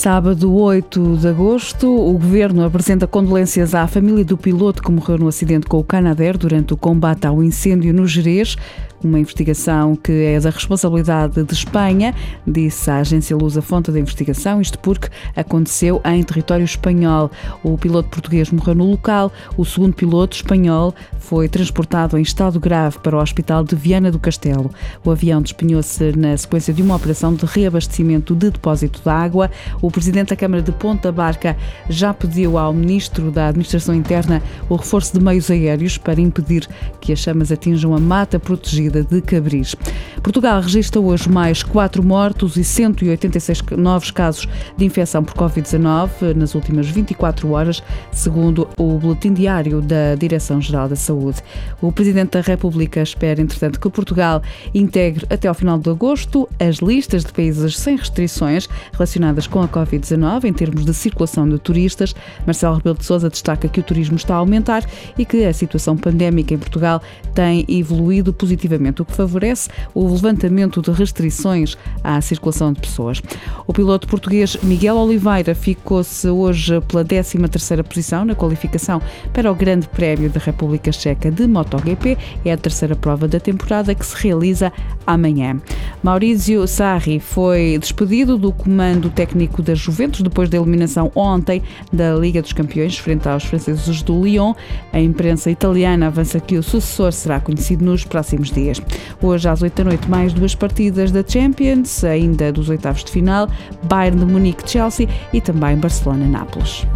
Sábado 8 de agosto, o Governo apresenta condolências à família do piloto que morreu no acidente com o Canadair durante o combate ao incêndio no Jerez. Uma investigação que é da responsabilidade de Espanha, disse a agência Lusa Fonte da investigação, isto porque aconteceu em território espanhol. O piloto português morreu no local, o segundo piloto espanhol foi transportado em estado grave para o hospital de Viana do Castelo. O avião despenhou-se na sequência de uma operação de reabastecimento de depósito de água. O presidente da Câmara de Ponta Barca já pediu ao ministro da Administração Interna o reforço de meios aéreos para impedir que as chamas atinjam a mata protegida de Cabris. Portugal registra hoje mais quatro mortos e 186 novos casos de infecção por Covid-19 nas últimas 24 horas, segundo o Boletim Diário da Direção-Geral da Saúde. O Presidente da República espera, entretanto, que Portugal integre até ao final de agosto as listas de países sem restrições relacionadas com a Covid-19 em termos de circulação de turistas. Marcelo Rebelo de Sousa destaca que o turismo está a aumentar e que a situação pandémica em Portugal tem evoluído positivamente, o que favorece o levantamento de restrições à circulação de pessoas. O piloto português Miguel Oliveira ficou-se hoje pela 13ª posição na qualificação para o Grande Prémio da República Checa de MotoGP. É a terceira prova da temporada que se realiza amanhã. Maurício Sarri foi despedido do comando técnico da Juventus depois da eliminação ontem da Liga dos Campeões frente aos franceses do Lyon. A imprensa italiana avança que o sucessor será conhecido nos próximos dias. Hoje às 8 da noite mais duas partidas da Champions, ainda dos oitavos de final, Bayern de Munique-Chelsea e também Barcelona-Nápoles.